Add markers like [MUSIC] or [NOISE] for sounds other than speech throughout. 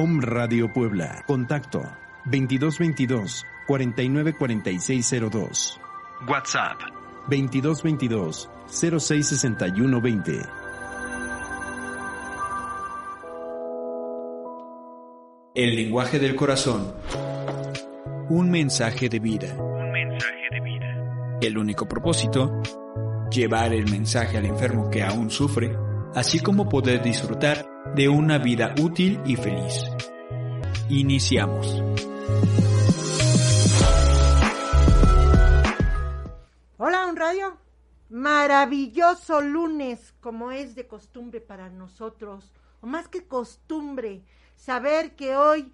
Om Radio Puebla. Contacto 2222 494602. WhatsApp 2222 066120. El lenguaje del corazón. Un mensaje de vida. Un mensaje de vida. El único propósito, llevar el mensaje al enfermo que aún sufre, así como poder disfrutar de una vida útil y feliz. Iniciamos. Hola, un radio. Maravilloso lunes, como es de costumbre para nosotros, o más que costumbre, saber que hoy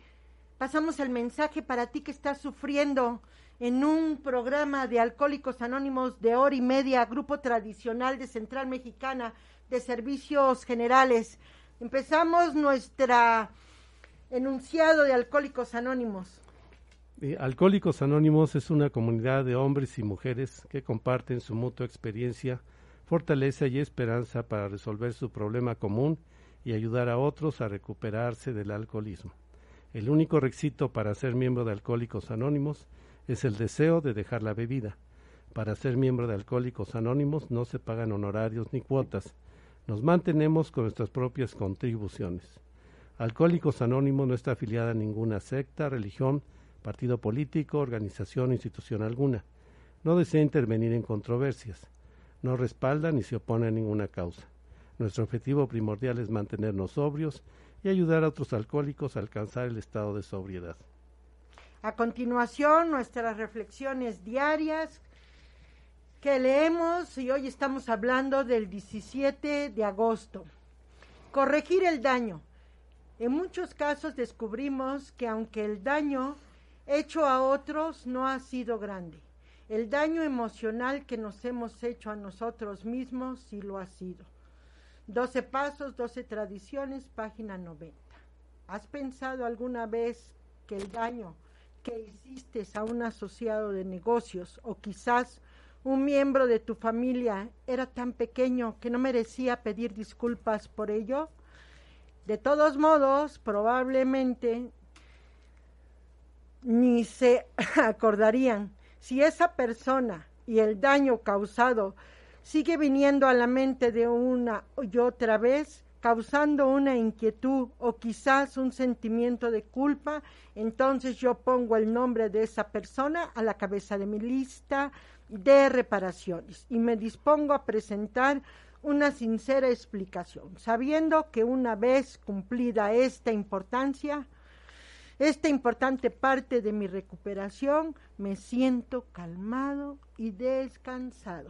pasamos el mensaje para ti que estás sufriendo en un programa de Alcohólicos Anónimos de hora y media, grupo tradicional de Central Mexicana Servicios Generales. Empezamos nuestra enunciado de Alcohólicos Anónimos. Alcohólicos Anónimos es una comunidad de hombres y mujeres que comparten su mutua experiencia, fortaleza y esperanza para resolver su problema común y ayudar a otros a recuperarse del alcoholismo. El único requisito para ser miembro de Alcohólicos Anónimos es el deseo de dejar la bebida. Para ser miembro de Alcohólicos Anónimos no se pagan honorarios ni cuotas. Nos mantenemos con nuestras propias contribuciones. Alcohólicos Anónimos no está afiliada a ninguna secta, religión, partido político, organización o institución alguna. No desea intervenir en controversias. No respalda ni se opone a ninguna causa. Nuestro objetivo primordial es mantenernos sobrios y ayudar a otros alcohólicos a alcanzar el estado de sobriedad. A continuación, nuestras reflexiones diarias que leemos y hoy estamos hablando del 17 de agosto. Corregir el daño. En muchos casos descubrimos que aunque el daño hecho a otros no ha sido grande, el daño emocional que nos hemos hecho a nosotros mismos sí lo ha sido. 12 pasos, 12 tradiciones, página 90. ¿Has pensado alguna vez que el daño que hiciste a un asociado de negocios o quizás un miembro de tu familia era tan pequeño que no merecía pedir disculpas por ello? De todos modos, probablemente ni se [LAUGHS] acordarían si esa persona y el daño causado sigue viniendo a la mente de una y otra vez, causando una inquietud o quizás un sentimiento de culpa, entonces yo pongo el nombre de esa persona a la cabeza de mi lista de reparaciones. Y me dispongo a presentar una sincera explicación, sabiendo que una vez cumplida esta importancia, esta importante parte de mi recuperación, me siento calmado y descansado.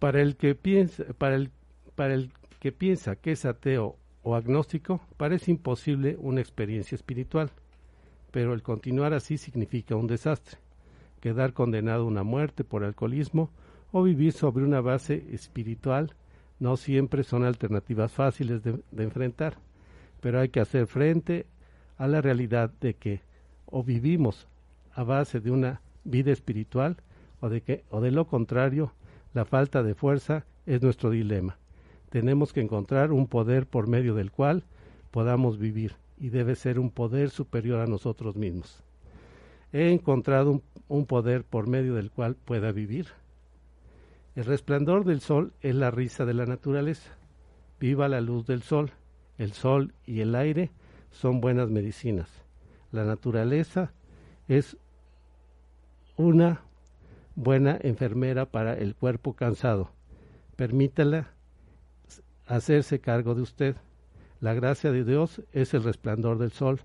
Para el que piensa, para el, para el que piensa que es ateo o agnóstico, parece imposible una experiencia espiritual, pero el continuar así significa un desastre, quedar condenado a una muerte por alcoholismo o vivir sobre una base espiritual no siempre son alternativas fáciles de, enfrentar, pero hay que hacer frente a la realidad de que o vivimos a base de una vida espiritual o de que o de lo contrario la falta de fuerza es nuestro dilema. Tenemos que encontrar un poder por medio del cual podamos vivir y debe ser un poder superior a nosotros mismos. He encontrado un, poder por medio del cual pueda vivir. El resplandor del sol es la risa de la naturaleza. Viva la luz del sol. El sol y el aire son buenas medicinas. La naturaleza es una buena enfermera para el cuerpo cansado. Permítala hacerse cargo de usted. La gracia de Dios es el resplandor del sol.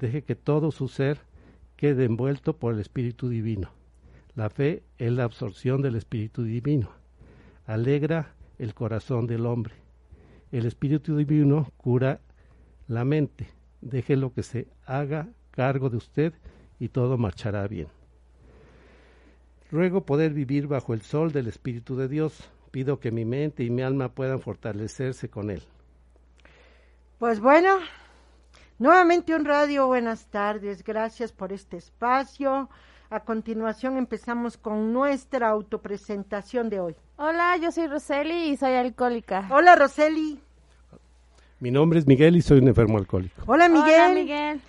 Deje que todo su ser quede envuelto por el Espíritu Divino. La fe es la absorción del Espíritu Divino. Alegra el corazón del hombre. El Espíritu Divino cura la mente. Deje lo que se haga cargo de usted y todo marchará bien. Ruego poder vivir bajo el sol del Espíritu de Dios. Pido que mi mente y mi alma puedan fortalecerse con él. Pues bueno, nuevamente un radio, buenas tardes, gracias por este espacio. A continuación empezamos con nuestra autopresentación de hoy. Hola, yo soy Roseli y soy alcohólica. Hola Roseli. Mi nombre es Miguel y soy un enfermo alcohólico. Hola Miguel. Hola, Miguel.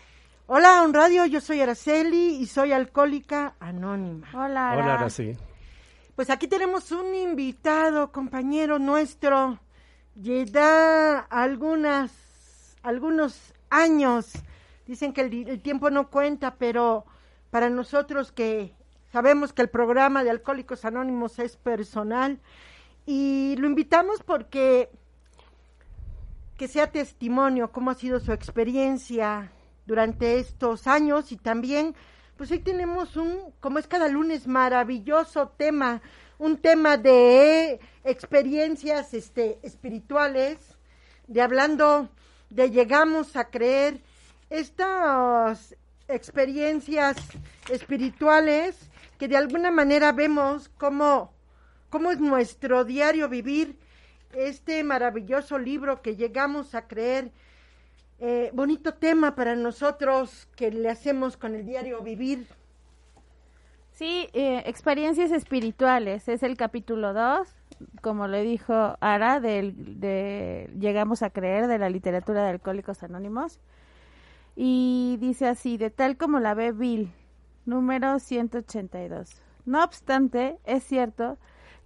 Hola, un radio, yo soy Araceli y soy alcohólica anónima. Hola, Ara. Hola, sí. Pues aquí tenemos un invitado, compañero nuestro, lleva algunas, algunos años. Dicen que el, tiempo no cuenta, pero para nosotros que sabemos que el programa de Alcohólicos Anónimos es personal y lo invitamos porque que sea testimonio cómo ha sido su experiencia durante estos años y también pues hoy tenemos un como es cada lunes maravilloso tema un tema de experiencias este espirituales de hablando de llegamos a creer estas experiencias espirituales que de alguna manera vemos cómo cómo es nuestro diario vivir este maravilloso libro que llegamos a creer. Eh, bonito tema para nosotros que le hacemos con el diario vivir. Sí, eh, experiencias espirituales, es el capítulo 2, como le dijo Ara, del, de Llegamos a creer de la literatura de Alcohólicos Anónimos. Y dice así, de tal como la ve Bill, número 182. No obstante, es cierto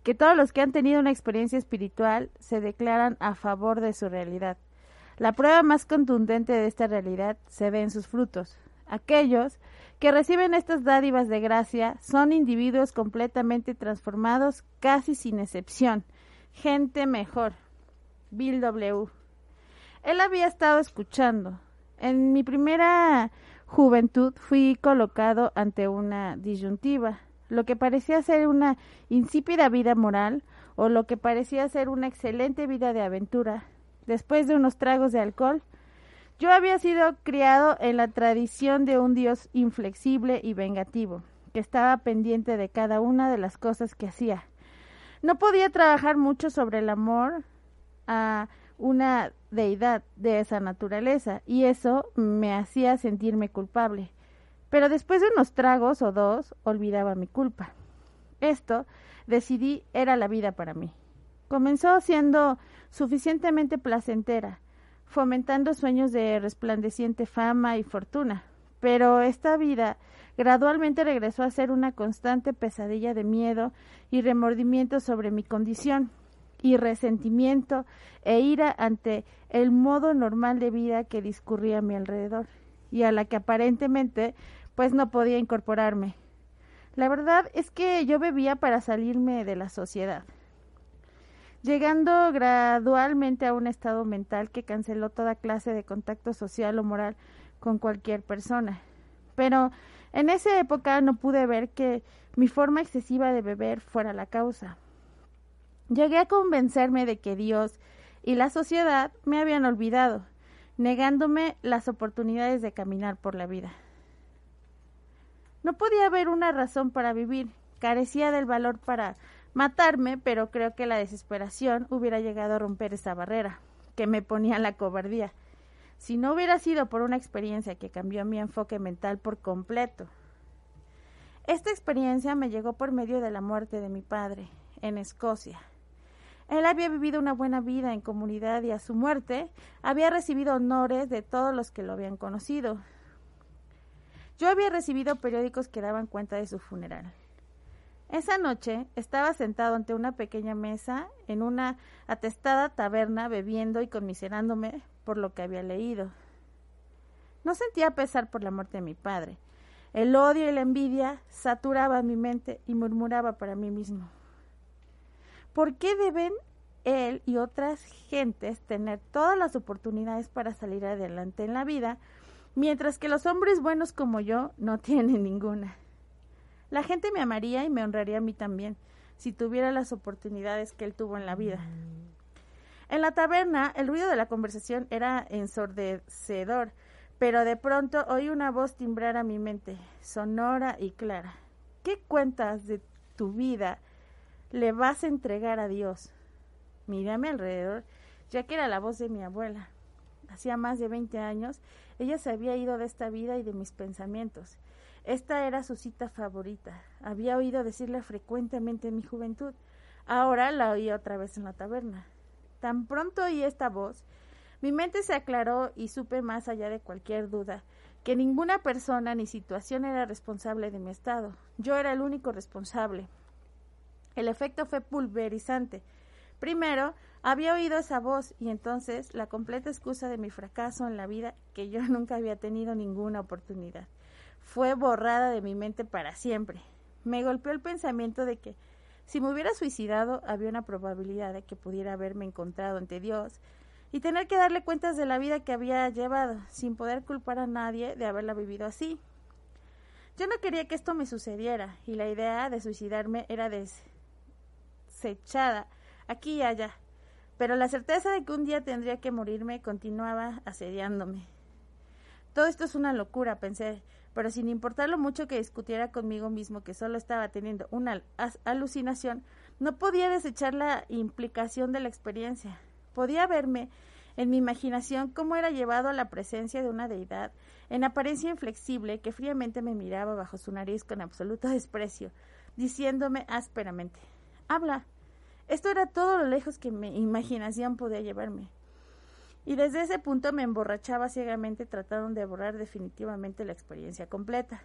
que todos los que han tenido una experiencia espiritual se declaran a favor de su realidad. La prueba más contundente de esta realidad se ve en sus frutos. Aquellos que reciben estas dádivas de gracia son individuos completamente transformados, casi sin excepción. Gente mejor. Bill W. Él había estado escuchando. En mi primera juventud fui colocado ante una disyuntiva, lo que parecía ser una insípida vida moral o lo que parecía ser una excelente vida de aventura. Después de unos tragos de alcohol, yo había sido criado en la tradición de un Dios inflexible y vengativo, que estaba pendiente de cada una de las cosas que hacía. No podía trabajar mucho sobre el amor a una deidad de esa naturaleza, y eso me hacía sentirme culpable. Pero después de unos tragos o dos, olvidaba mi culpa. Esto, decidí, era la vida para mí. Comenzó siendo suficientemente placentera, fomentando sueños de resplandeciente fama y fortuna. Pero esta vida gradualmente regresó a ser una constante pesadilla de miedo y remordimiento sobre mi condición, y resentimiento e ira ante el modo normal de vida que discurría a mi alrededor, y a la que aparentemente pues no podía incorporarme. La verdad es que yo bebía para salirme de la sociedad llegando gradualmente a un estado mental que canceló toda clase de contacto social o moral con cualquier persona. Pero en esa época no pude ver que mi forma excesiva de beber fuera la causa. Llegué a convencerme de que Dios y la sociedad me habían olvidado, negándome las oportunidades de caminar por la vida. No podía haber una razón para vivir, carecía del valor para matarme, pero creo que la desesperación hubiera llegado a romper esa barrera que me ponía en la cobardía. Si no hubiera sido por una experiencia que cambió mi enfoque mental por completo. Esta experiencia me llegó por medio de la muerte de mi padre en Escocia. Él había vivido una buena vida en comunidad y a su muerte había recibido honores de todos los que lo habían conocido. Yo había recibido periódicos que daban cuenta de su funeral. Esa noche estaba sentado ante una pequeña mesa en una atestada taberna bebiendo y conmiserándome por lo que había leído. No sentía pesar por la muerte de mi padre. El odio y la envidia saturaban mi mente y murmuraba para mí mismo. ¿Por qué deben él y otras gentes tener todas las oportunidades para salir adelante en la vida, mientras que los hombres buenos como yo no [LAUGHS] tienen ninguna? La gente me amaría y me honraría a mí también, si tuviera las oportunidades que él tuvo en la vida. En la taberna, el ruido de la conversación era ensordecedor, pero de pronto oí una voz timbrar a mi mente, sonora y clara. ¿Qué cuentas de tu vida le vas a entregar a Dios? Miré a mi alrededor, ya que era la voz de mi abuela. Hacía más de veinte años, ella se había ido de esta vida y de mis pensamientos. Esta era su cita favorita. Había oído decirla frecuentemente en mi juventud. Ahora la oí otra vez en la taberna. Tan pronto oí esta voz, Mi mente se aclaró y supe más allá de cualquier duda que ninguna persona ni situación era responsable de mi estado. Yo era el único responsable. El efecto fue pulverizante. Primero, había oído esa voz y entonces la completa excusa de mi fracaso en la vida, que yo [LAUGHS] nunca había tenido ninguna oportunidad, fue borrada de mi mente para siempre. Me golpeó el pensamiento de que si me hubiera suicidado había una probabilidad de que pudiera haberme encontrado ante Dios y tener que darle cuentas de la vida que había llevado, sin poder culpar a nadie de haberla vivido así. Yo no quería que esto me sucediera y la idea de suicidarme era desechada aquí y allá, pero la certeza de que un día tendría que morirme continuaba asediándome. Todo esto es una locura, pensé, pero sin importar lo mucho que discutiera conmigo mismo que solo estaba teniendo una alucinación, no podía desechar la implicación de la experiencia. Podía verme en mi imaginación cómo era llevado a la presencia de una deidad, en apariencia inflexible, que fríamente me miraba bajo su nariz con absoluto desprecio, diciéndome ásperamente Habla. Esto era todo lo lejos que mi imaginación podía llevarme. Y desde ese punto me emborrachaba ciegamente tratando de borrar definitivamente la experiencia completa.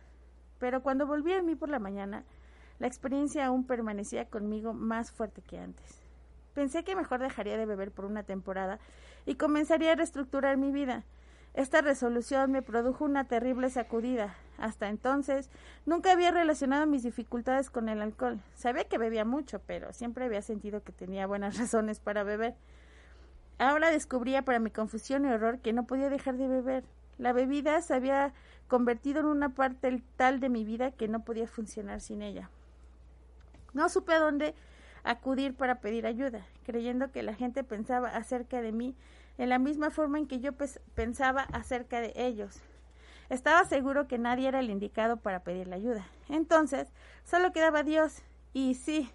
Pero cuando volví a mí por la mañana, la experiencia aún permanecía conmigo más fuerte que antes. Pensé que mejor dejaría de beber por una temporada y comenzaría a reestructurar mi vida. Esta resolución me produjo una terrible sacudida. Hasta entonces nunca había relacionado mis dificultades con el alcohol. Sabía que bebía mucho, pero siempre había sentido que tenía buenas [LAUGHS] razones para beber. Ahora descubría para mi confusión y horror que no podía dejar de beber. La bebida se había convertido en una parte tal de mi vida que no podía funcionar sin ella. No supe a dónde acudir para pedir ayuda, creyendo que la gente pensaba acerca de mí en la misma forma en que yo pensaba acerca de ellos. Estaba seguro que nadie era el indicado para pedir la ayuda. Entonces, solo quedaba Dios. Y sí,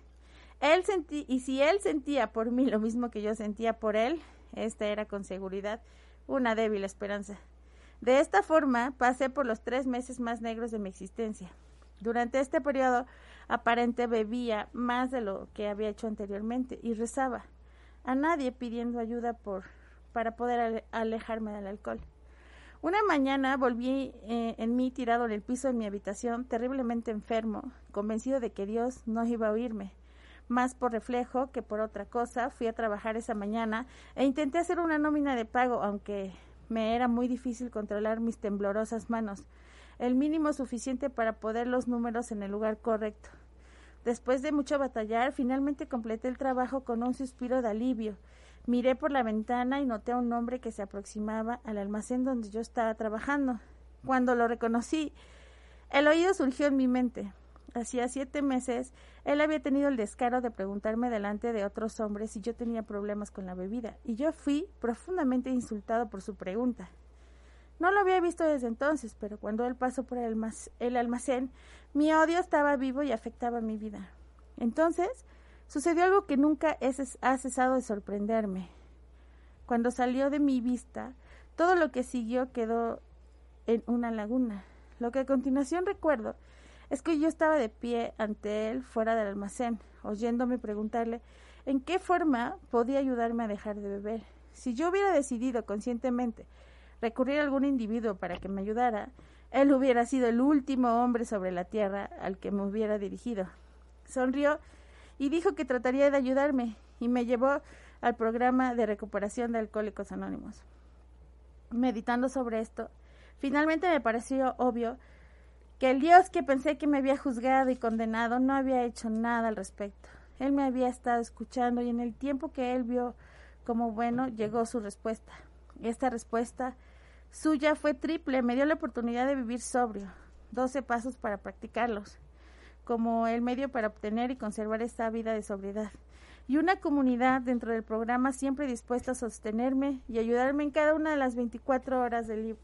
él sentí, y si él sentía por mí lo mismo que yo sentía por él, esta era con seguridad una débil esperanza. De esta forma pasé por los tres meses más negros de mi existencia. Durante este periodo aparente bebía más de lo que había hecho anteriormente y rezaba a nadie pidiendo ayuda por para poder alejarme del alcohol. Una mañana volví eh, en mí tirado en el piso de mi habitación, terriblemente enfermo, convencido de que Dios no iba a oírme. Más por reflejo que por otra cosa, fui a trabajar esa mañana e intenté hacer una nómina de pago, aunque me era muy difícil controlar mis temblorosas manos el mínimo suficiente para poner los números en el lugar correcto. Después de mucho batallar, finalmente completé el trabajo con un suspiro de alivio. Miré por la ventana y noté a un hombre que se aproximaba al almacén donde yo estaba trabajando. Cuando lo reconocí, el oído surgió en mi mente. Hacía siete meses, él había tenido el descaro de preguntarme delante de otros hombres si yo tenía problemas con la bebida, y yo fui profundamente insultado por su pregunta. No lo había visto desde entonces, pero cuando él pasó por el almacén, mi odio estaba vivo y afectaba mi vida. Entonces, sucedió algo que nunca ha cesado de sorprenderme. Cuando salió de mi vista, todo lo que siguió quedó en una laguna. Lo que a continuación recuerdo es que yo estaba de pie ante él fuera del almacén, oyéndome preguntarle en qué forma podía ayudarme a dejar de beber. Si yo hubiera decidido conscientemente recurrir a algún individuo para que me ayudara, él hubiera sido el último hombre sobre la tierra al que me hubiera dirigido. Sonrió y dijo que trataría de ayudarme y me llevó al programa de recuperación de alcohólicos anónimos. Meditando sobre esto, finalmente me pareció obvio que el Dios que pensé que me había juzgado y condenado no había hecho nada al respecto. Él me había estado escuchando y en el tiempo que él vio como bueno llegó su respuesta. Esta respuesta suya fue triple, me dio la oportunidad de vivir sobrio, doce pasos para practicarlos, como el medio para obtener y conservar esta vida de sobriedad, y una comunidad dentro del programa siempre dispuesta a sostenerme y ayudarme en cada una de las 24 horas del,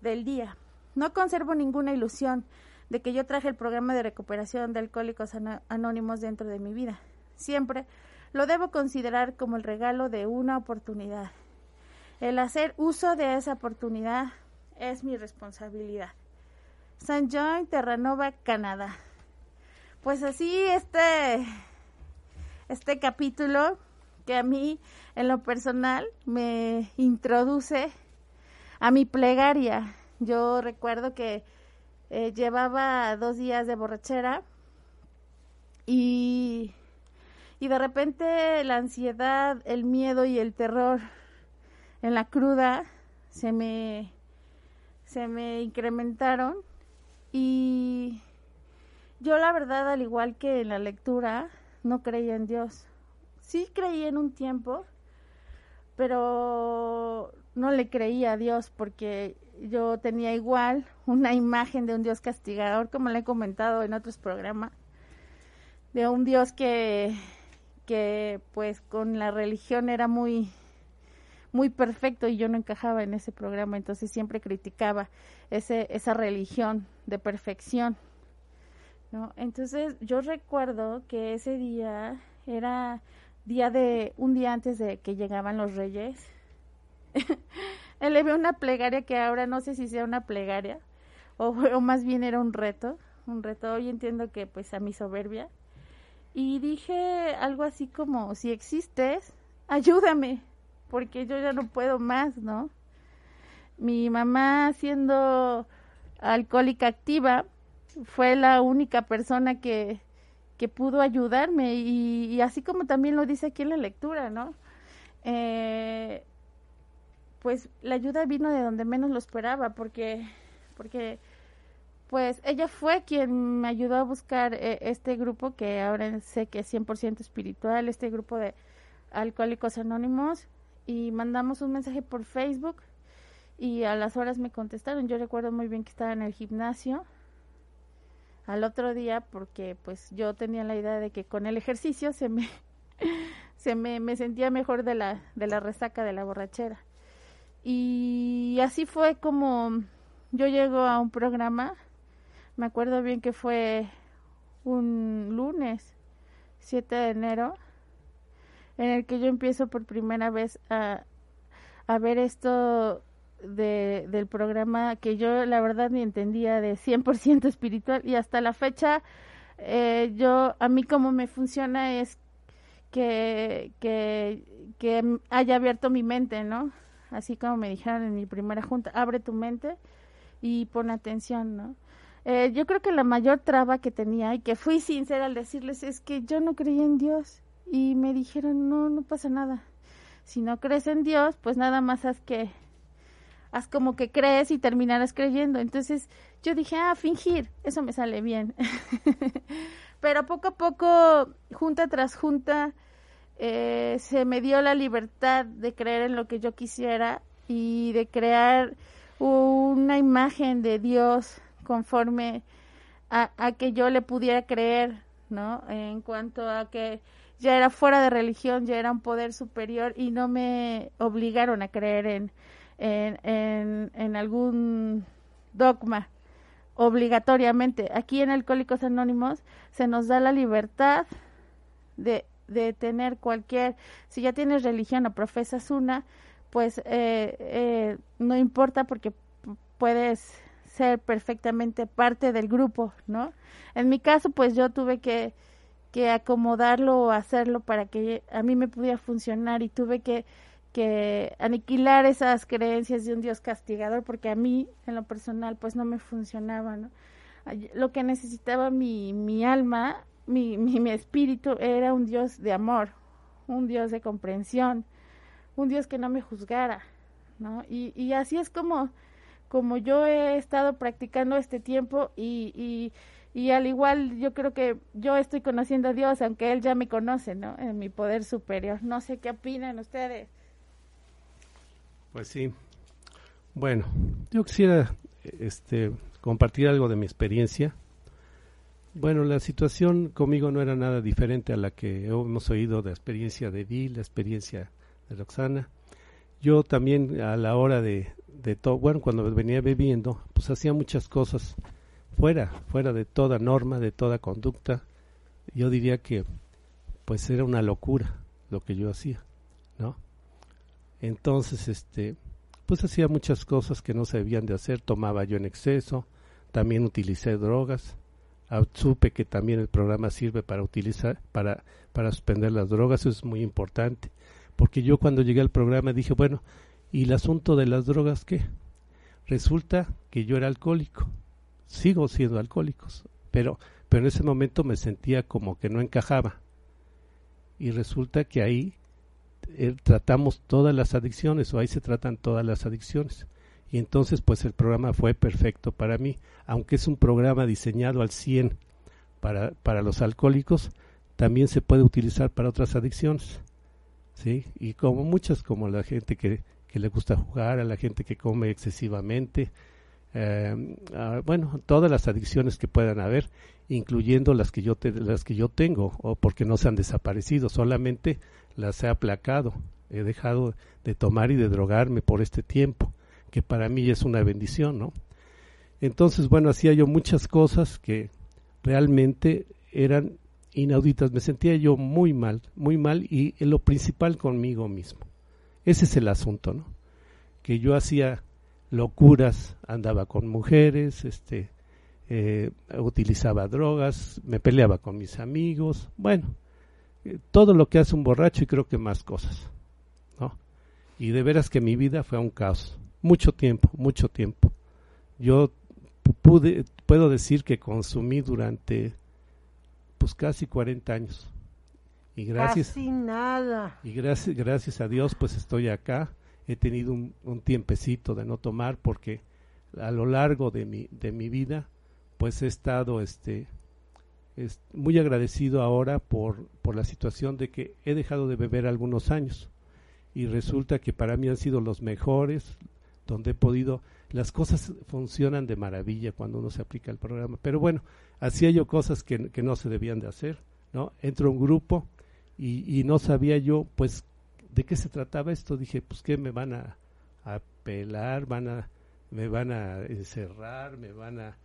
del día. No conservo ninguna ilusión de que yo traje el programa de recuperación de alcohólicos anónimos dentro de mi vida. Siempre lo debo considerar como el regalo de una oportunidad el hacer uso de esa oportunidad es mi responsabilidad. San John, Terranova, Canadá. Pues así este, este capítulo que a mí, en lo personal, me introduce a mi plegaria. Yo recuerdo que eh, llevaba dos días de borrachera y, y de repente la ansiedad, el miedo y el terror en la cruda se me, se me incrementaron y yo la verdad, al igual que en la lectura, no creía en Dios. Sí creía en un tiempo, pero no le creía a Dios porque yo tenía igual una imagen de un Dios castigador, como le he comentado en otros programas, de un Dios que, que pues con la religión era muy muy perfecto y yo no encajaba en ese programa, entonces siempre criticaba ese, esa religión de perfección. ¿no? Entonces yo recuerdo que ese día era día de un día antes de que llegaban los reyes. [LAUGHS] Elevé una plegaria que ahora no sé si sea una plegaria o, [LAUGHS] o más bien era un reto, un reto. Hoy entiendo que pues a mi soberbia y dije algo así como si existes, ayúdame, porque yo ya no puedo más, ¿no? Mi mamá siendo alcohólica activa, fue la única persona que, que pudo ayudarme y, así como también lo dice aquí en la lectura, ¿no? Eh, pues la ayuda vino de donde menos lo esperaba porque, porque pues ella fue quien me ayudó a buscar eh, este grupo que ahora sé que es 100% espiritual, este grupo de alcohólicos anónimos y mandamos un mensaje por Facebook y a las horas me contestaron. Yo recuerdo muy bien que estaba en el gimnasio al otro día porque pues yo tenía la idea de que con el ejercicio se me [LAUGHS] se me, me sentía mejor de la de la resaca de la borrachera y así fue como yo llego a un programa me acuerdo bien que fue un lunes 7 de enero en el que yo empiezo por primera vez a, a ver esto de, del programa que yo la verdad ni entendía de 100% espiritual y hasta la fecha eh, yo a mí como me funciona es que, que, que haya abierto mi mente, ¿no? Así como me dijeron en mi primera junta, abre tu mente y pon atención, ¿no? Eh, yo creo que la mayor traba que tenía y que fui sincera al decirles es que yo no creía en Dios y me dijeron, no, no pasa nada. Si no crees en Dios, pues nada más haz que haz como que crees y terminarás creyendo. Entonces yo dije, ah, fingir, eso me sale bien. [LAUGHS] Pero poco a poco, junta tras junta, eh, se me dio la libertad de creer en lo que yo quisiera y de crear una imagen de Dios conforme a, a que yo le pudiera creer, ¿no? En cuanto a que ya era fuera de religión, ya era un poder superior y no me obligaron a creer en, en, en, algún dogma obligatoriamente. Aquí en Alcohólicos Anónimos se nos da la libertad de, de tener cualquier, si ya tienes religión o profesas una, pues eh, eh, no importa porque puedes ser perfectamente parte del grupo, ¿no? En mi caso, pues yo tuve que, que acomodarlo o hacerlo para que a mí me pudiera funcionar y tuve que que aniquilar esas creencias de un Dios castigador, porque a mí, en lo personal, pues no me funcionaba, ¿no? Lo que necesitaba mi, mi alma, mi, mi, espíritu, era un Dios de amor, un Dios de comprensión, un Dios que no me juzgara, ¿no? Y, y así es como, como yo he estado practicando este tiempo y, y, y al igual yo creo que yo estoy conociendo a Dios, aunque Él ya me conoce, ¿no? En mi poder superior. No sé qué opinan ustedes. Pues sí. Bueno, yo quisiera este, compartir algo de mi experiencia. Bueno, la situación conmigo no era nada diferente a la que hemos oído de la experiencia de Edil, la experiencia de Roxana. Yo también a la hora de, de todo, bueno, cuando venía bebiendo, pues hacía muchas cosas fuera, fuera de toda norma, de toda conducta. Yo diría que pues era una locura lo que yo hacía, ¿no? Entonces, este, pues hacía muchas cosas que no se debían de hacer, tomaba yo en exceso, también utilicé drogas, supe que también el programa sirve para utilizar, para, para suspender las drogas, eso es muy importante. Porque yo cuando llegué al programa dije, bueno, ¿y el asunto de las drogas qué? Resulta que yo era alcohólico, sigo siendo alcohólico, pero, pero en ese momento me sentía como que no encajaba. Y resulta que ahí eh, tratamos todas las adicciones, o ahí se tratan todas las adicciones. Y entonces, pues el programa fue perfecto para mí, aunque es un programa diseñado al 100 para, para los alcohólicos, también se puede utilizar para otras adicciones. ¿sí? Y como muchas, como la gente que, que le gusta jugar, a la gente que come excesivamente, eh, bueno, todas las adicciones que puedan haber, incluyendo las que yo las que yo tengo, o porque no se han desaparecido, solamente las he aplacado, he dejado de tomar y de drogarme por este tiempo que para mí es una bendición, ¿no? Entonces, bueno, hacía yo muchas cosas que realmente eran inauditas. Me sentía yo muy mal, muy mal y lo principal conmigo mismo. Ese es el asunto, ¿no? Que yo hacía locuras, andaba con mujeres, este, eh, utilizaba drogas, me peleaba con mis amigos, bueno, eh, todo lo que hace un borracho y creo que más cosas, ¿no? Y de veras que mi vida fue un caos mucho tiempo, mucho tiempo. Yo pude, puedo decir que consumí durante pues casi 40 años. Y gracias, casi nada. Y gracias, gracias a Dios pues estoy acá. He tenido un, un tiempecito de no tomar porque a lo largo de mi, de mi vida pues he estado este, muy agradecido ahora por, por la situación de que he dejado de beber algunos años y resulta que para mí han sido los mejores, donde he podido, las cosas funcionan de maravilla cuando uno se aplica el programa. Pero bueno, hacía yo cosas que, que no se debían de hacer, ¿no? Entro a un grupo y, y, no sabía yo, pues, de qué se trataba esto. Dije, pues, ¿qué me van a, a pelar? ¿Van a, me van a encerrar? ¿Me van a,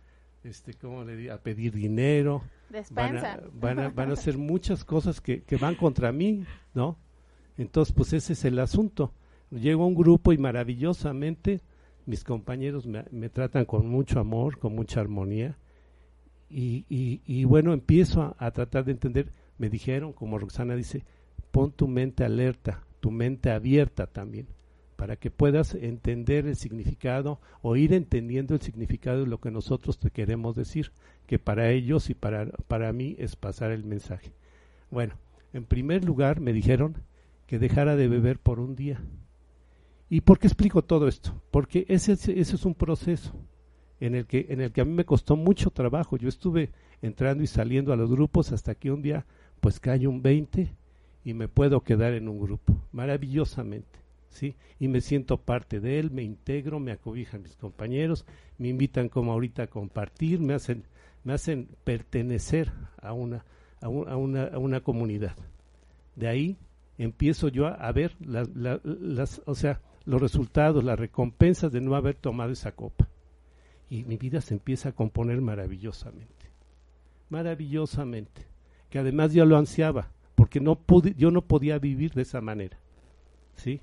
este, ¿cómo le digo? A pedir dinero? Van a, van a, [LAUGHS] van a hacer muchas cosas que, que van contra mí, ¿no? Entonces, pues ese es el asunto. Llego a un grupo y maravillosamente mis compañeros me, tratan con mucho amor, con mucha armonía. Y, bueno, empiezo a, tratar de entender. Me dijeron, como Roxana dice, pon tu mente alerta, tu mente abierta también, para que puedas entender el significado o ir entendiendo el significado de lo que nosotros te queremos decir, que para ellos y para, para mí es pasar el mensaje. Bueno, en primer lugar me dijeron que dejara de beber por un día. ¿Y por qué explico todo esto? Porque ese, ese, es un proceso en el, que, en el que a mí me costó mucho trabajo. Yo estuve entrando y saliendo a los grupos hasta que un día pues cae un 20 y me puedo quedar en un grupo, maravillosamente. ¿sí? Y me siento parte de él, me integro, me acobijan mis compañeros, me invitan como ahorita a compartir, me hacen, me hacen pertenecer a una, a, una, a una comunidad. De ahí empiezo yo a, a ver las, las, o sea, los resultados, las recompensas de no haber tomado esa copa. Y mi vida se empieza a componer maravillosamente. Maravillosamente. Que además yo lo ansiaba, porque yo no podía vivir de esa manera. ¿Sí?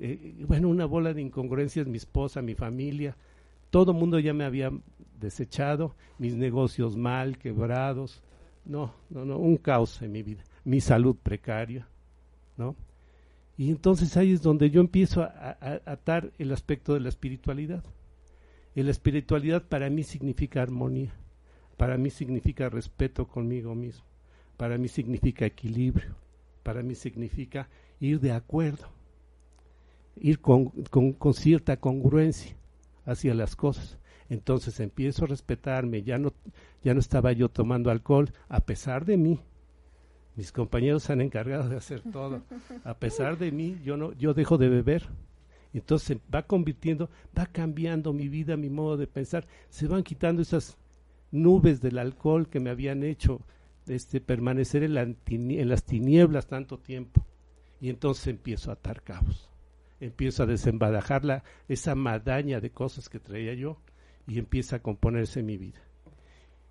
Eh, bueno, una bola de incongruencias, mi esposa, mi familia, todo el mundo ya me había desechado, mis negocios mal, quebrados. No, no, no, un caos en mi vida. Mi salud precaria, ¿no? Y entonces ahí es donde yo empiezo a, atar el aspecto de la espiritualidad. Y la espiritualidad para mí significa armonía, para mí significa respeto conmigo mismo, para mí significa equilibrio, para mí significa ir de acuerdo, ir con, con cierta congruencia hacia las cosas. Entonces empiezo a respetarme, ya no, ya no estaba yo tomando alcohol a pesar de mí, mis compañeros se han encargado de hacer todo. [LAUGHS] A pesar de mí, yo no, yo dejo de beber. Entonces va convirtiendo, va cambiando mi vida, mi modo de pensar. Se van quitando esas nubes del alcohol que me habían hecho este, permanecer en, en las tinieblas tanto tiempo. Y entonces empiezo a atar cabos. Empiezo a desembadajar la, esa madaña de cosas que traía yo y empieza a componerse mi vida.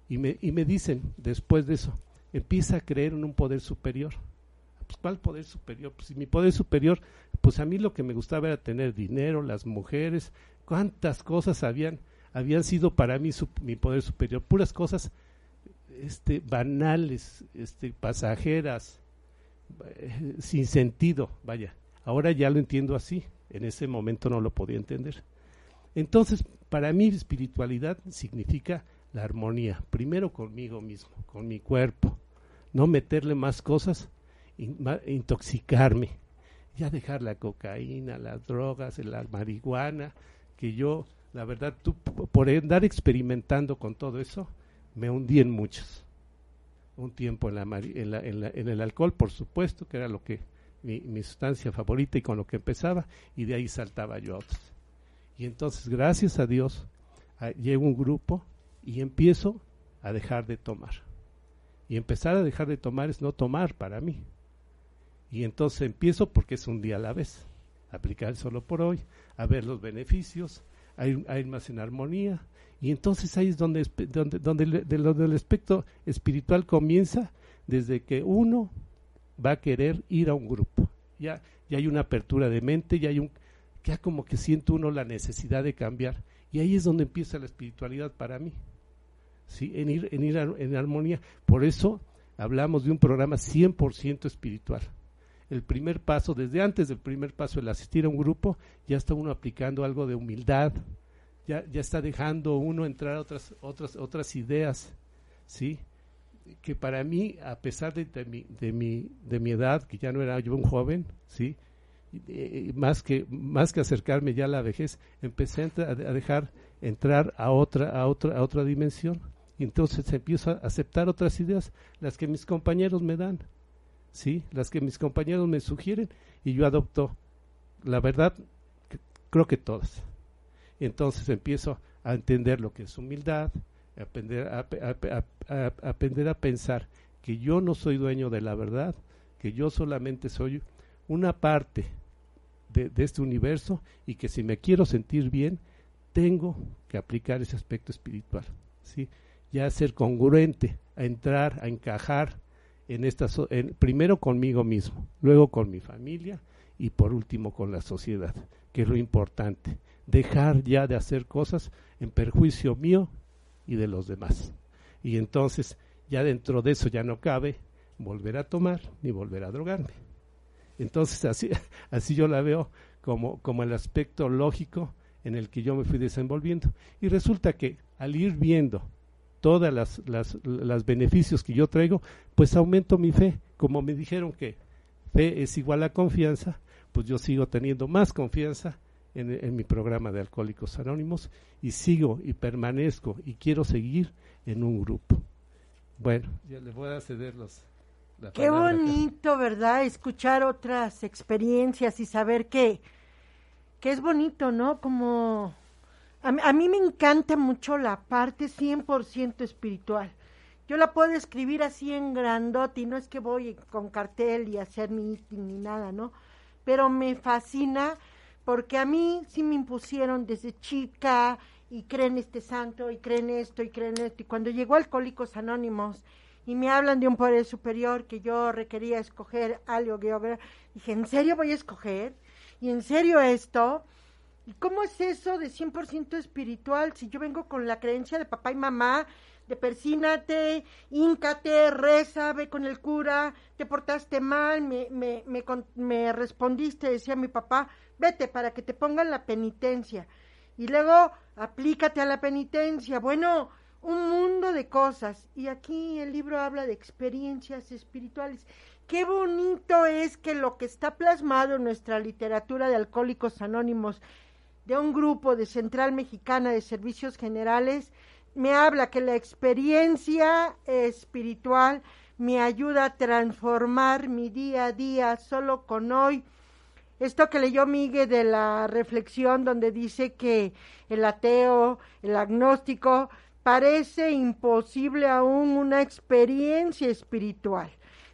Y me, y me dicen, después de eso, empieza a creer en un poder superior. Pues, ¿Cuál poder superior? Pues mi poder superior, pues a mí lo que me gustaba era tener dinero, las mujeres, cuántas cosas habían, habían sido para mí mi poder superior, puras cosas este, banales, este, pasajeras, eh, sin sentido, vaya. Ahora ya lo entiendo así, en ese momento no lo podía entender. Entonces, para mí espiritualidad significa la armonía, primero conmigo mismo, con mi cuerpo, no meterle más cosas, intoxicarme, ya dejar la cocaína, las drogas, la marihuana, que yo, la verdad, tú, por andar experimentando con todo eso, me hundí en muchos. Un tiempo en, la, en, en, el alcohol, por supuesto, que era lo que mi, mi, sustancia favorita y con lo que empezaba, y de ahí saltaba yo a otros. Y entonces, gracias a Dios, llego un grupo y empiezo a dejar de tomar. Y empezar a dejar de tomar es no tomar para mí. Y entonces empiezo, porque es un día a la vez, aplicar solo por hoy, a ver los beneficios, a ir, más en armonía. Y entonces ahí es donde, donde, donde, del aspecto espiritual comienza desde que uno va a querer ir a un grupo. Ya, ya hay una apertura de mente, ya hay un, ya como que siente uno la necesidad de cambiar. Y ahí es donde empieza la espiritualidad para mí. ¿Sí? En ir, en ir en armonía. Por eso hablamos de un programa 100% espiritual el primer paso, desde antes del primer paso, el asistir a un grupo, ya está uno aplicando algo de humildad, ya, ya está dejando uno entrar otras, otras, otras ideas, ¿sí? Que para mí, a pesar de, de, mi, de, mi, de mi edad, que ya no era yo un joven, ¿sí? Eh, más, que, más que acercarme ya a la vejez, empecé a, a dejar entrar a otra, a otra, a otra dimensión. Entonces empiezo a aceptar otras ideas, las que mis compañeros me dan. ¿sí? Las que mis compañeros me sugieren y yo adopto, la verdad, creo que todas. Entonces empiezo a entender lo que es humildad, a aprender a, aprender a pensar que yo no soy dueño de la verdad, que yo solamente soy una parte de, de, este universo y que si me quiero sentir bien, tengo que aplicar ese aspecto espiritual, ¿sí? Ya ser congruente, a entrar, a encajar en esta en, primero conmigo mismo, luego con mi familia y por último con la sociedad, que es lo importante, dejar ya de hacer cosas en perjuicio mío y de los demás. Y entonces ya dentro de eso ya no cabe volver a tomar ni volver a drogarme. Entonces así, [LAUGHS] así yo la veo como, como el aspecto lógico en el que yo me fui desenvolviendo. Y resulta que al ir viendo todas las, las, beneficios que yo traigo, pues aumento mi fe. Como me dijeron que fe es igual a confianza, pues yo sigo teniendo más confianza en, en, mi programa de Alcohólicos Anónimos y sigo y permanezco y quiero seguir en un grupo. Bueno, ya les voy a ceder los... Qué bonito, ¿verdad? Escuchar otras experiencias y saber que, que es bonito, ¿no? Como a, mí me encanta mucho la parte 100% espiritual. Yo la puedo escribir así en grandote y no es que voy con cartel y hacer meeting ni nada, ¿no? Pero me fascina porque a mí sí me impusieron desde chica y creen este santo y creen esto y creen esto. Y cuando llegó Alcohólicos Anónimos y me hablan de un poder superior que yo requería escoger algo dije, ¿en serio voy a escoger? ¿Y en serio esto? ¿Y cómo es eso de 100% espiritual si yo vengo con la creencia de papá y mamá, de persínate, íncate, reza, ve con el cura, te portaste mal, me, me, me, me respondiste, decía mi papá, vete para que te pongan la penitencia. Y luego aplícate a la penitencia. Bueno, un mundo de cosas. Y aquí el libro habla de experiencias espirituales. Qué bonito es que lo que está plasmado en nuestra literatura de Alcohólicos Anónimos de un grupo de Central Mexicana de Servicios Generales, me habla que la experiencia espiritual me ayuda a transformar mi día a día solo con hoy. Esto que leyó Miguel de la reflexión donde dice que el ateo, el agnóstico, parece imposible aún una experiencia espiritual,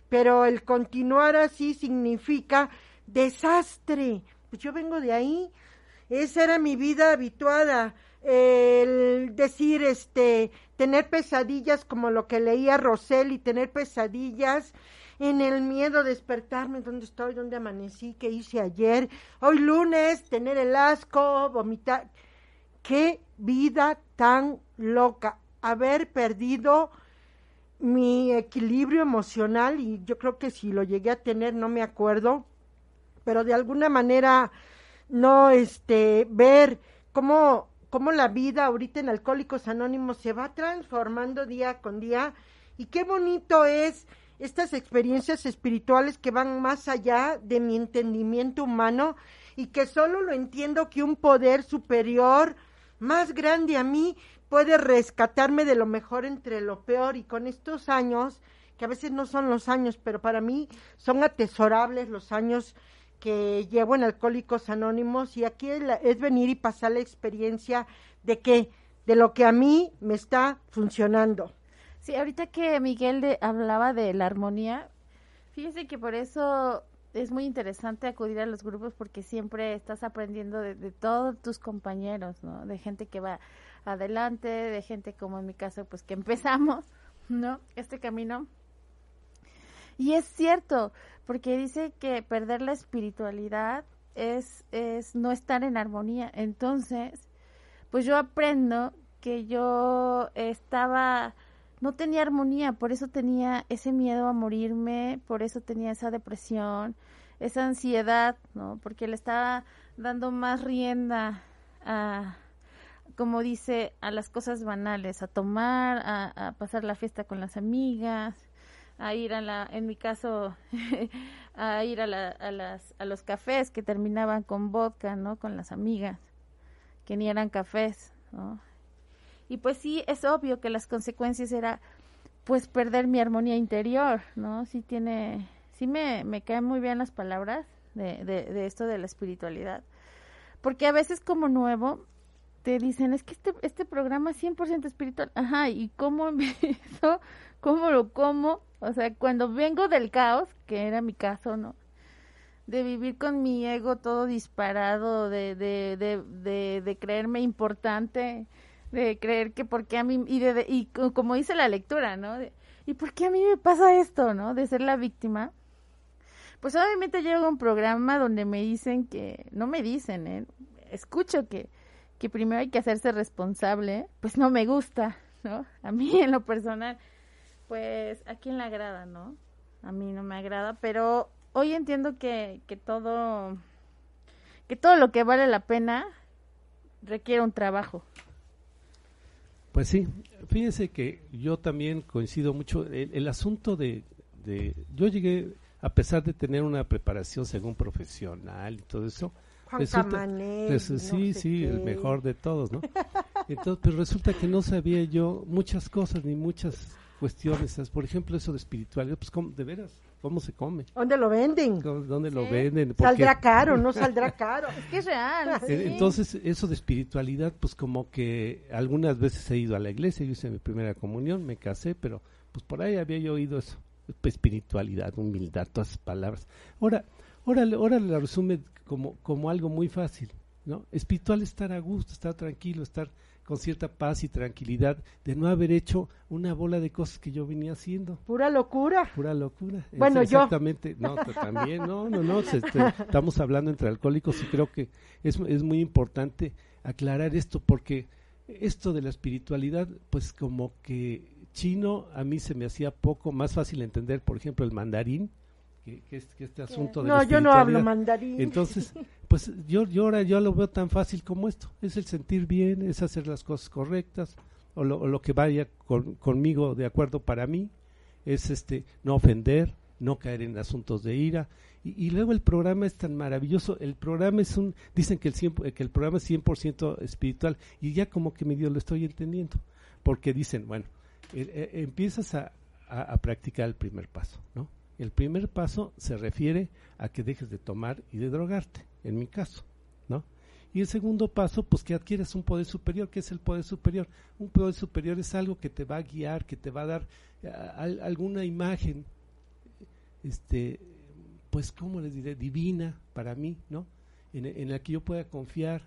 pero el continuar así significa desastre. Pues yo vengo de ahí, esa era mi vida habituada, el decir, este, tener pesadillas como lo que leía Rosel y tener pesadillas en el miedo de despertarme, dónde estoy, dónde amanecí, qué hice ayer, hoy lunes, tener el asco, vomitar. Qué vida tan loca, haber perdido mi equilibrio emocional y yo creo que si lo llegué a tener no me acuerdo, pero de alguna manera no este ver cómo cómo la vida ahorita en Alcohólicos Anónimos se va transformando día con día. Y qué bonito es estas experiencias espirituales que van más allá de mi entendimiento humano y que solo lo entiendo que un poder superior más grande a mí puede rescatarme de lo mejor entre lo peor. Y con estos años, que a veces no son los años, pero para mí son atesorables los años que llevo en Alcohólicos Anónimos y aquí es venir y pasar la experiencia de que de lo que a mí me está funcionando. Sí, ahorita que Miguel hablaba de la armonía, fíjese que por eso es muy interesante acudir a los grupos porque siempre estás aprendiendo de, de, todos tus compañeros, ¿no? De gente que va adelante, de gente como en mi caso, pues que empezamos, ¿no? Este camino. Y es cierto, porque dice que perder la espiritualidad es, es no estar en armonía. Entonces, pues yo aprendo que yo estaba no tenía armonía, por eso tenía ese miedo a morirme, por eso tenía esa depresión, esa ansiedad, ¿no? Porque le estaba dando más rienda a, como dice, a las cosas banales, a tomar, a, pasar la fiesta con las amigas, a ir a la, en mi caso, [LAUGHS] a ir a, la, a, las, a los cafés que terminaban con vodka, ¿no? Con las amigas, que ni eran cafés, ¿no? Y pues sí, es obvio que las consecuencias era pues perder mi armonía interior, ¿no? Sí tiene, sí me, me caen muy bien las palabras de, de, esto de la espiritualidad. Porque a veces como nuevo te dicen, es que este, este programa es 100% espiritual. Ajá, ¿y cómo [LAUGHS] empiezo? ¿Cómo lo como? O sea, cuando vengo del caos, que era mi caso, ¿no? De vivir con mi ego todo disparado, de, de, de, de, de creerme importante, de creer que porque a mí y de, y como dice la lectura no y por qué a mí me pasa esto no de ser la víctima pues obviamente llega un programa donde me dicen que no me dicen ¿eh? escucho que que primero hay que hacerse responsable pues no me gusta no a mí en lo personal pues a quién le agrada no a mí no me agrada pero hoy entiendo que que todo que todo lo que vale la pena requiere un trabajo pues sí, fíjense que yo también coincido mucho. El, asunto de, de, Yo llegué, a pesar de tener una preparación según profesional y todo eso. resulta, sí, sí, el mejor de todos, ¿no? Entonces, pero resulta que no sabía yo muchas cosas ni muchas cuestiones. Por ejemplo, eso de espiritualidad, pues, ¿cómo, de veras, ¿Cómo se come? ¿Dónde lo venden? ¿Dónde lo venden? ¿Saldrá caro? ¿No [LAUGHS] saldrá caro? es que es real. [LAUGHS] Eh, entonces, eso de espiritualidad, pues como que algunas veces he ido a la iglesia, yo hice mi primera comunión, me casé, pero pues por ahí había yo oído eso. Espiritualidad, humildad, todas esas palabras. Ahora, ahora, ahora la resume como, como algo muy fácil, ¿no? Espiritual estar a gusto, estar tranquilo, estar con cierta paz y tranquilidad de no haber hecho una bola de cosas que yo venía haciendo. Pura locura. Pura locura. Bueno, Exactamente. No, también, no, no, no. estamos hablando entre alcohólicos y creo que es, es muy importante aclarar esto porque esto de la espiritualidad, pues como que chino a mí se me hacía poco más fácil entender, por ejemplo, el mandarín, que, este asunto de no, yo no hablo mandarín. [LAUGHS] Entonces, pues yo, yo ahora yo lo veo tan fácil como esto, es el sentir bien, es hacer las cosas correctas, o lo, que vaya conmigo de acuerdo para mí, es este no ofender, no caer en asuntos de ira, y, luego el programa es tan maravilloso, el programa es un, dicen que el, que el programa es 100% espiritual, y ya como que medio lo estoy entendiendo, porque dicen, bueno, eh, empiezas a, a practicar el primer paso, ¿no? El primer paso se refiere a que dejes de tomar y de drogarte, en mi caso, ¿no? Y el segundo paso, pues que adquieres un poder superior. ¿Qué es el poder superior? Un poder superior es algo que te va a guiar, que te va a dar eh, alguna imagen, este, pues, ¿cómo les diré? Divina para mí, ¿no? En, en la que yo pueda confiar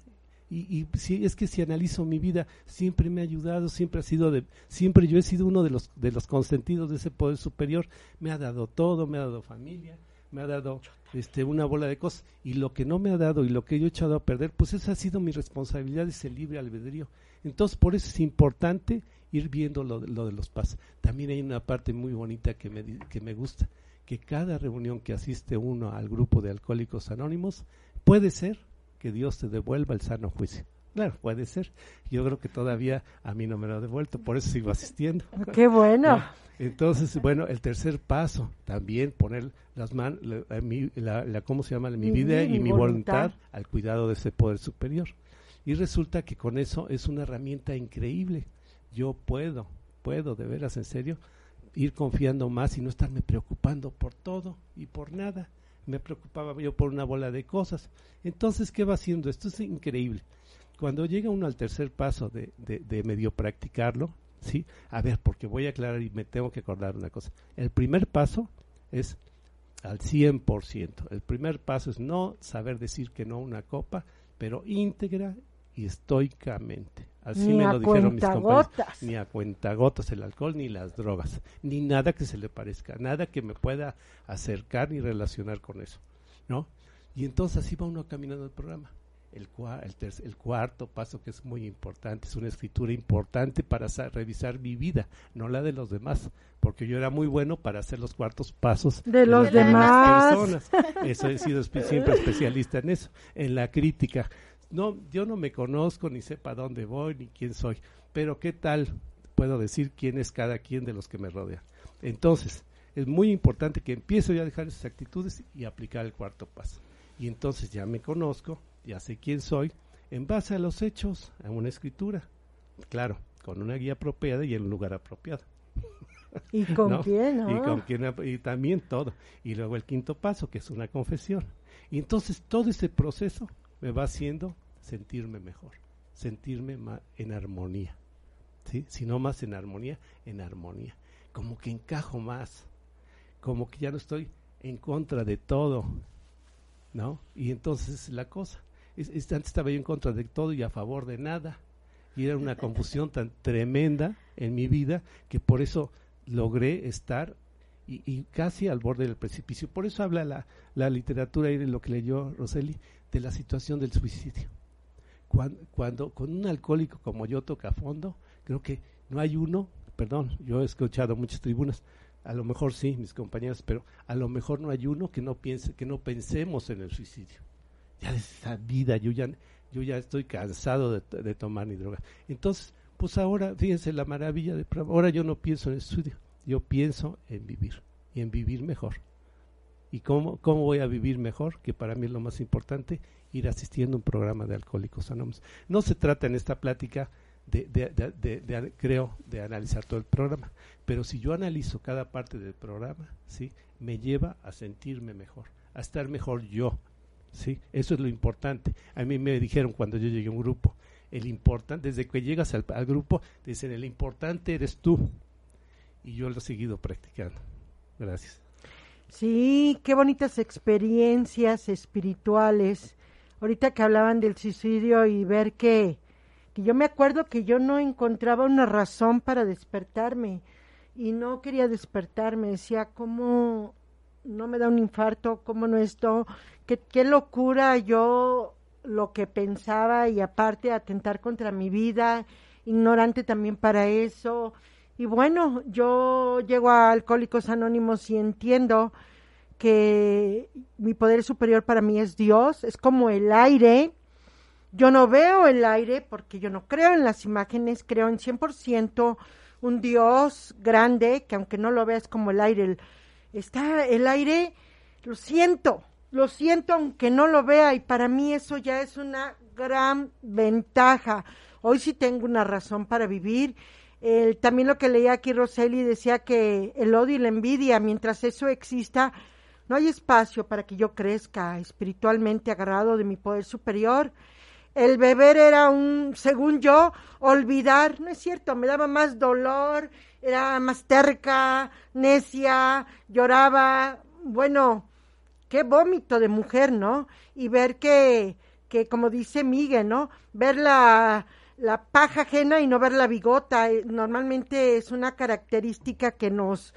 y, si es que si analizo mi vida siempre me ha ayudado siempre ha sido de siempre yo he sido uno de los de los consentidos de ese poder superior. Me ha dado todo me ha dado familia me ha dado este una bola de cosas. Y lo que no me ha dado y lo que yo he echado a perder pues esa ha sido mi responsabilidad ese libre albedrío. Entonces, por eso es importante ir viendo lo, lo de los pasos. También hay una parte muy bonita que me, que me gusta, que cada reunión que asiste uno al grupo de alcohólicos anónimos, puede ser que Dios te devuelva el sano juicio. Claro, puede ser. Yo creo que todavía a mí no me lo ha devuelto, por eso sigo asistiendo. [LAUGHS] Qué bueno. Entonces, bueno, el tercer paso, también poner las manos, la, la, ¿cómo se llama? Mi, vida y mi voluntad. al cuidado de ese poder superior. Y resulta que con eso es una herramienta increíble. Yo puedo, puedo, de veras, en serio, ir confiando más y no estarme preocupando por todo y por nada. Me preocupaba yo por una bola de cosas. Entonces, ¿qué va haciendo? Esto es increíble cuando llega uno al tercer paso de, de, medio practicarlo, ¿sí? A ver, porque voy a aclarar y me tengo que acordar una cosa. El primer paso es al 100%. El primer paso es no saber decir que no a una copa, pero íntegra y estoicamente. Así ni me lo dijeron mis compañeros. Ni a cuentagotas el alcohol ni las drogas, ni nada que se le parezca, nada que me pueda acercar ni relacionar con eso, ¿no? Y entonces así va uno caminando el programa el, el, el, cuarto paso que es muy importante, es una escritura importante para revisar mi vida, no la de los demás, porque yo era muy bueno para hacer los cuartos pasos de, los demás personas. Eso he sido siempre especialista en eso, en la crítica. No, yo no me conozco ni sé para dónde voy ni quién soy, pero qué tal puedo decir quién es cada quien de los que me rodean. Entonces, es muy importante que empiezo ya a dejar esas actitudes y aplicar el cuarto paso. Y entonces ya me conozco, ya sé quién soy, en base a los hechos, a una escritura. Claro, con una guía apropiada y en un lugar apropiado. [LAUGHS] ¿Y con quién? Y, con quién, y también todo. Y luego el quinto paso, que es una confesión. Y entonces todo ese proceso me va haciendo sentirme mejor, sentirme más en armonía. ¿sí? Si no más en armonía, en armonía. Como que encajo más, como que ya no estoy en contra de todo, ¿no? Y entonces la cosa antes estaba yo en contra de todo y a favor de nada. Y era una confusión tan tremenda en mi vida que por eso logré estar y, casi al borde del precipicio. Por eso habla la, la literatura y lo que leyó Roseli de la situación del suicidio. Cuando, cuando con un alcohólico como yo toca fondo, creo que no hay uno, perdón, yo he escuchado muchas tribunas, a lo mejor sí, mis compañeros, pero a lo mejor no hay uno que no piense, que no pensemos en el suicidio ya de esa vida, yo ya, yo ya estoy cansado de, tomar ni droga. Entonces, pues ahora, fíjense la maravilla de ahora yo no pienso en estudio, yo pienso en vivir y en vivir mejor. ¿Y cómo, cómo voy a vivir mejor? Que para mí es lo más importante, ir asistiendo a un programa de Alcohólicos Anónimos. No se trata en esta plática de, de, creo, de analizar todo el programa, pero si yo analizo cada parte del programa, ¿sí? me lleva a sentirme mejor, a estar mejor yo, ¿sí? Eso es lo importante. A mí me dijeron cuando yo llegué a un grupo, el importante, desde que llegas al, grupo, dicen, el importante eres tú. Y yo lo he seguido practicando. Gracias. Sí, qué bonitas experiencias espirituales. Ahorita que hablaban del suicidio y ver que, que yo me acuerdo que yo no encontraba una razón para despertarme y no quería despertarme. Decía, ¿cómo no me da un infarto? ¿Cómo no esto? qué, locura yo lo que pensaba y aparte atentar contra mi vida, ignorante también para eso. Y bueno, yo llego a Alcohólicos Anónimos y entiendo que mi poder superior para mí es Dios, es como el aire. Yo no veo el aire porque yo no creo en las imágenes, creo en 100% un Dios grande que aunque no lo veas como el aire, está el aire, lo siento, lo siento aunque no lo vea y para mí eso ya es una gran ventaja. Hoy sí tengo una razón para vivir. También lo que leía aquí Roseli decía que el odio y la envidia, mientras eso exista, no hay espacio para que yo crezca espiritualmente agarrado de mi poder superior. El beber era un, según yo, olvidar, no es cierto, me daba más dolor, era más terca, necia, lloraba, bueno, qué vómito de mujer, ¿no? Y ver que, que como dice Miguel, ¿no? Ver la, la paja ajena y no ver la bigota. Eh, normalmente es una característica que nos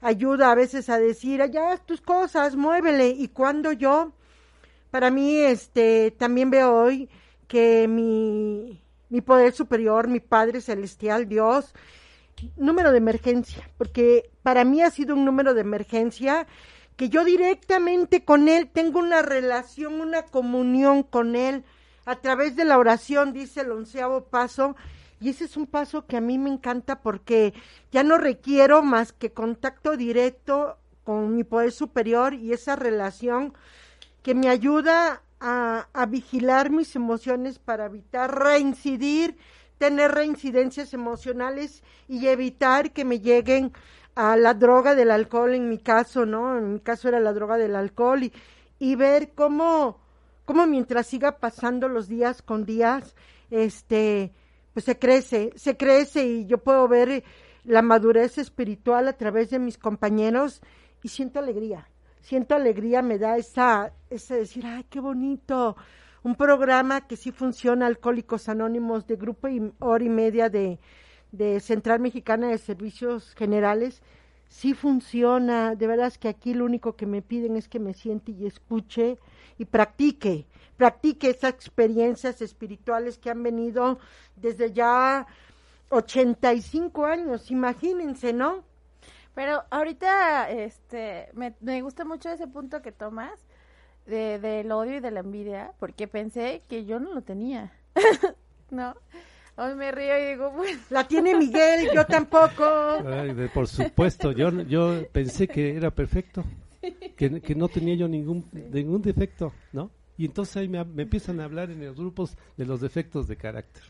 ayuda a veces a decir, ya tus cosas, muévele. Y cuando yo, para mí, este, también veo hoy que mi, mi poder superior, mi Padre Celestial, Dios, número de emergencia, porque para mí ha sido un número de emergencia que yo directamente con Él tengo una relación, una comunión con Él a través de la oración, dice el onceavo paso, y ese es un paso que a mí me encanta porque ya no requiero más que contacto directo con mi poder superior y esa relación que me ayuda a, a vigilar mis emociones para evitar reincidir, tener reincidencias emocionales y evitar que me lleguen a la droga del alcohol en mi caso, ¿no? En mi caso era la droga del alcohol y, y ver cómo, cómo mientras siga pasando los días con días, este, pues se crece, se crece y yo puedo ver la madurez espiritual a través de mis compañeros y siento alegría, siento alegría, me da esa, ese decir, ay, qué bonito, un programa que sí funciona, Alcohólicos Anónimos, de grupo y hora y media de, de Central Mexicana de Servicios Generales, sí funciona, de verdad es que aquí lo único que me piden es que me siente y escuche y practique, practique esas experiencias espirituales que han venido desde ya 85 años, imagínense, ¿no? Pero ahorita este me, me gusta mucho ese punto que tomas de, del odio y de la envidia, porque pensé que yo no lo tenía. [LAUGHS] ¿No? Hoy me río y digo, pues... La tiene Miguel, yo tampoco. Ay, de- por supuesto, yo, yo pensé que era perfecto, que, que no tenía yo ningún, ningún defecto, ¿no? Y entonces ahí me, me empiezan a hablar en los grupos de los defectos de carácter.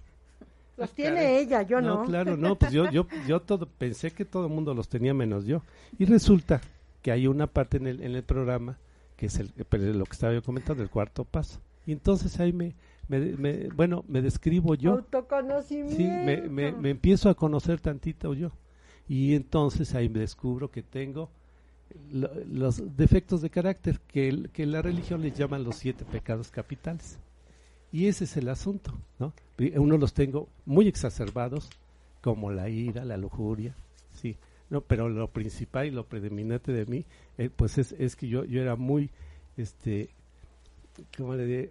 Los tiene ella, yo no. claro, no, pues yo, yo, yo todo, pensé que todo el mundo los tenía menos yo. Y resulta que hay una parte en el, en el programa que es el, lo que estaba yo comentando, el cuarto paso. Y entonces ahí me, me, me- bueno, me describo yo. Autoconocimiento. Sí, me, me, me empiezo a conocer tantito yo. Y entonces ahí me descubro que tengo lo- los defectos de carácter que, el- que la religión les llaman los siete pecados capitales. Y ese es el asunto, ¿no? Uno los tengo muy exacerbados, como la ira, la lujuria, sí. No, pero lo principal y lo predominante de mí, eh, pues es, es que yo, yo era muy, este, ¿cómo le diré?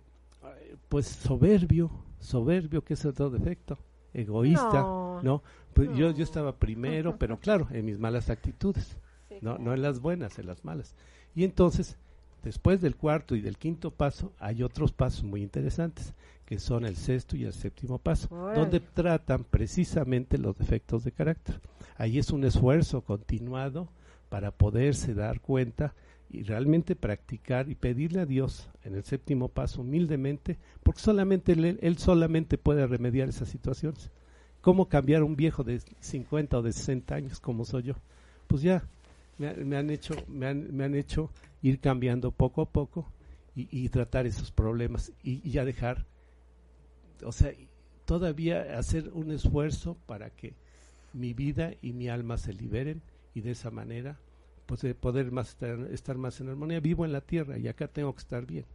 Pues soberbio, soberbio, que es otro defecto, egoísta, No. ¿no? Pues yo, yo estaba primero, [LAUGHS] pero claro, en mis malas actitudes, no, no en las buenas, en las malas. Y entonces, después del cuarto y del quinto paso, hay otros pasos muy interesantes, que son el sexto y el séptimo paso, Órale. donde tratan precisamente los defectos de carácter. Ahí es un esfuerzo continuado para poderse dar cuenta y realmente practicar y pedirle a Dios en el séptimo paso humildemente, porque solamente él, solamente puede remediar esas situaciones. ¿Cómo cambiar un viejo de 50 o de 60 años como soy yo? Pues ya, me, ha- me han hecho me han, me han hecho ir cambiando poco a poco y, tratar esos problemas y, ya dejar o sea todavía hacer un esfuerzo para que mi vida y mi alma se liberen y de esa manera pues de poder más estar, estar más en armonía vivo en la tierra y acá tengo que estar bien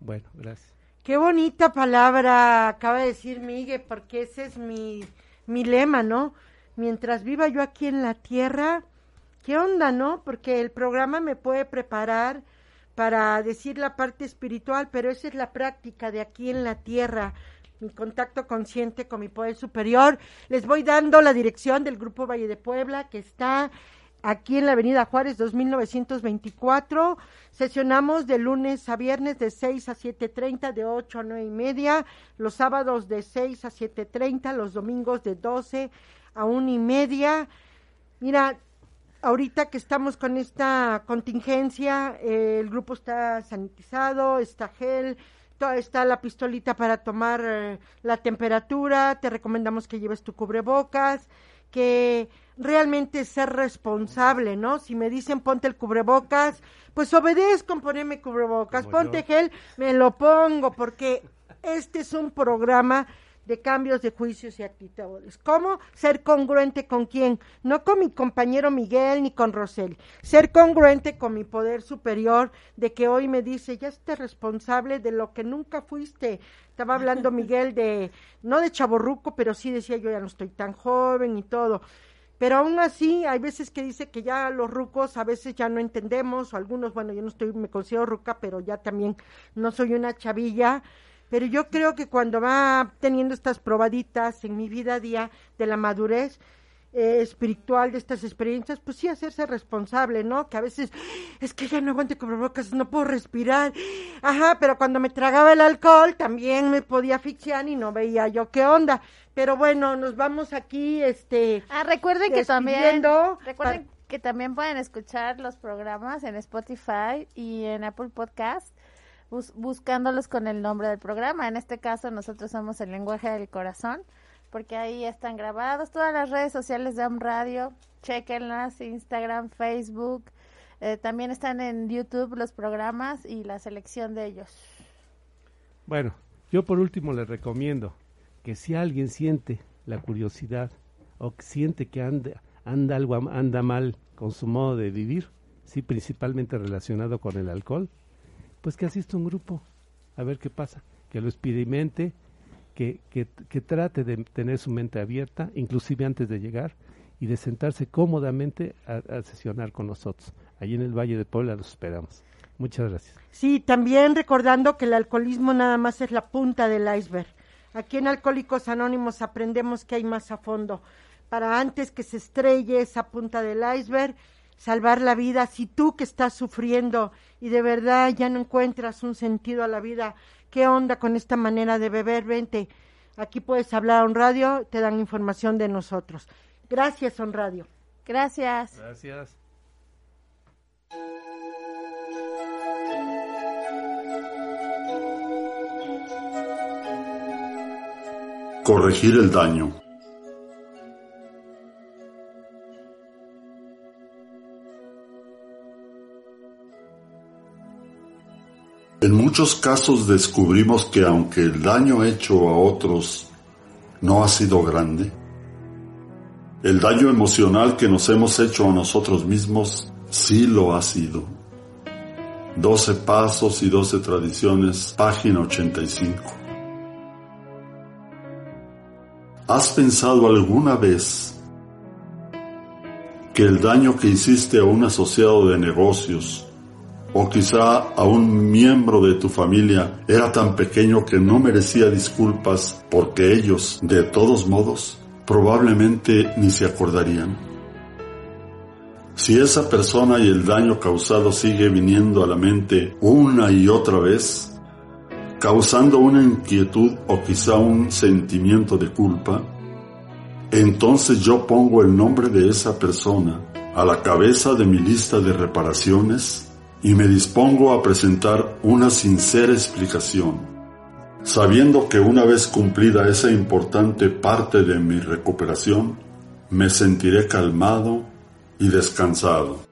bueno gracias Qué bonita palabra acaba de decir Miguel, porque ese es mi, mi lema, ¿no? Mientras viva yo aquí en la tierra, ¿qué onda, no? Porque el programa me puede preparar para decir la parte espiritual, pero esa es la práctica de aquí en la tierra, mi contacto consciente con mi poder superior. Les voy dando la dirección del Grupo Valle de Puebla, que está aquí en la Avenida Juárez 2924. Sesionamos de lunes a viernes de 6 a 7.30, de 8 a 9 y media, los sábados de 6 a 7.30, los domingos de 12 a 1 y media. Mira, ahorita que estamos con esta contingencia, eh, el grupo está sanitizado, está gel, está la pistolita para tomar eh, la temperatura, te recomendamos que lleves tu cubrebocas, que realmente ser responsable, ¿no? Si me dicen ponte el cubrebocas, pues obedezco en ponerme cubrebocas, Como ponte yo. gel, me lo pongo, porque este es un programa de cambios de juicios y actitudes. ¿Cómo? Ser congruente con quién, no con mi compañero Miguel ni con Rosel. Ser congruente con mi poder superior de que hoy me dice, ya esté responsable de lo que nunca fuiste. Estaba hablando [LAUGHS] Miguel de, no de chaborruco, pero sí decía yo ya no estoy tan joven y todo. Pero aún así, hay veces que dice que ya los rucos a veces ya no entendemos, o algunos, bueno, yo no estoy, me considero ruca, pero ya también no soy una chavilla. pero yo creo que cuando va teniendo estas probaditas en mi vida a día de la madurez, eh, espiritual de estas experiencias, pues sí hacerse responsable, ¿no? Que a veces es que ya no aguante bocas, no puedo respirar. Ajá, pero cuando me tragaba el alcohol también me podía asfixiar y no veía yo qué onda. Pero bueno, nos vamos aquí, este. Ah, recuerden que también. Recuerden que también pueden escuchar los programas en Spotify y en Apple Podcast. buscándolos con el nombre del programa. En este caso, nosotros somos el lenguaje del corazón porque ahí están grabados todas las redes sociales de Om Radio, chequenlas, Instagram, Facebook, eh, también están en YouTube los programas y la selección de ellos. Bueno, yo por último les recomiendo que si alguien siente la curiosidad o siente que anda, anda algo anda mal con su modo de vivir, sí principalmente relacionado con el alcohol, pues que asista a un grupo a ver qué pasa, que lo experimente que, que, trate de tener su mente abierta, inclusive antes de llegar, y de sentarse cómodamente a, sesionar con nosotros. Allí en el Valle de Puebla los esperamos. Muchas gracias. Sí, también recordando que el alcoholismo nada más es la punta del iceberg. Aquí en Alcohólicos Anónimos aprendemos que hay más a fondo. Para antes que se estrelle esa punta del iceberg, salvar la vida, si tú que estás sufriendo y de verdad ya no encuentras un sentido a la vida, ¿Qué onda con esta manera de beber? Vente, aquí puedes hablar a un radio, te dan información de nosotros. Gracias, On Radio. Gracias. Gracias. Corregir el daño. En muchos casos descubrimos que aunque el daño hecho a otros no ha sido grande, el daño emocional que nos hemos hecho a nosotros mismos sí lo ha sido. 12 Pasos y 12 Tradiciones, página 85. ¿Has pensado alguna vez que el daño que hiciste a un asociado de negocios o quizá a un miembro de tu familia era tan pequeño que no merecía disculpas porque ellos, de todos modos, probablemente ni se acordarían. Si esa persona y el daño causado sigue viniendo a la mente una y otra vez, causando una inquietud o quizá un sentimiento de culpa, entonces yo pongo el nombre de esa persona a la cabeza de mi lista de reparaciones y me dispongo a presentar una sincera explicación, sabiendo que una vez cumplida esa importante parte de mi recuperación, me sentiré calmado y descansado.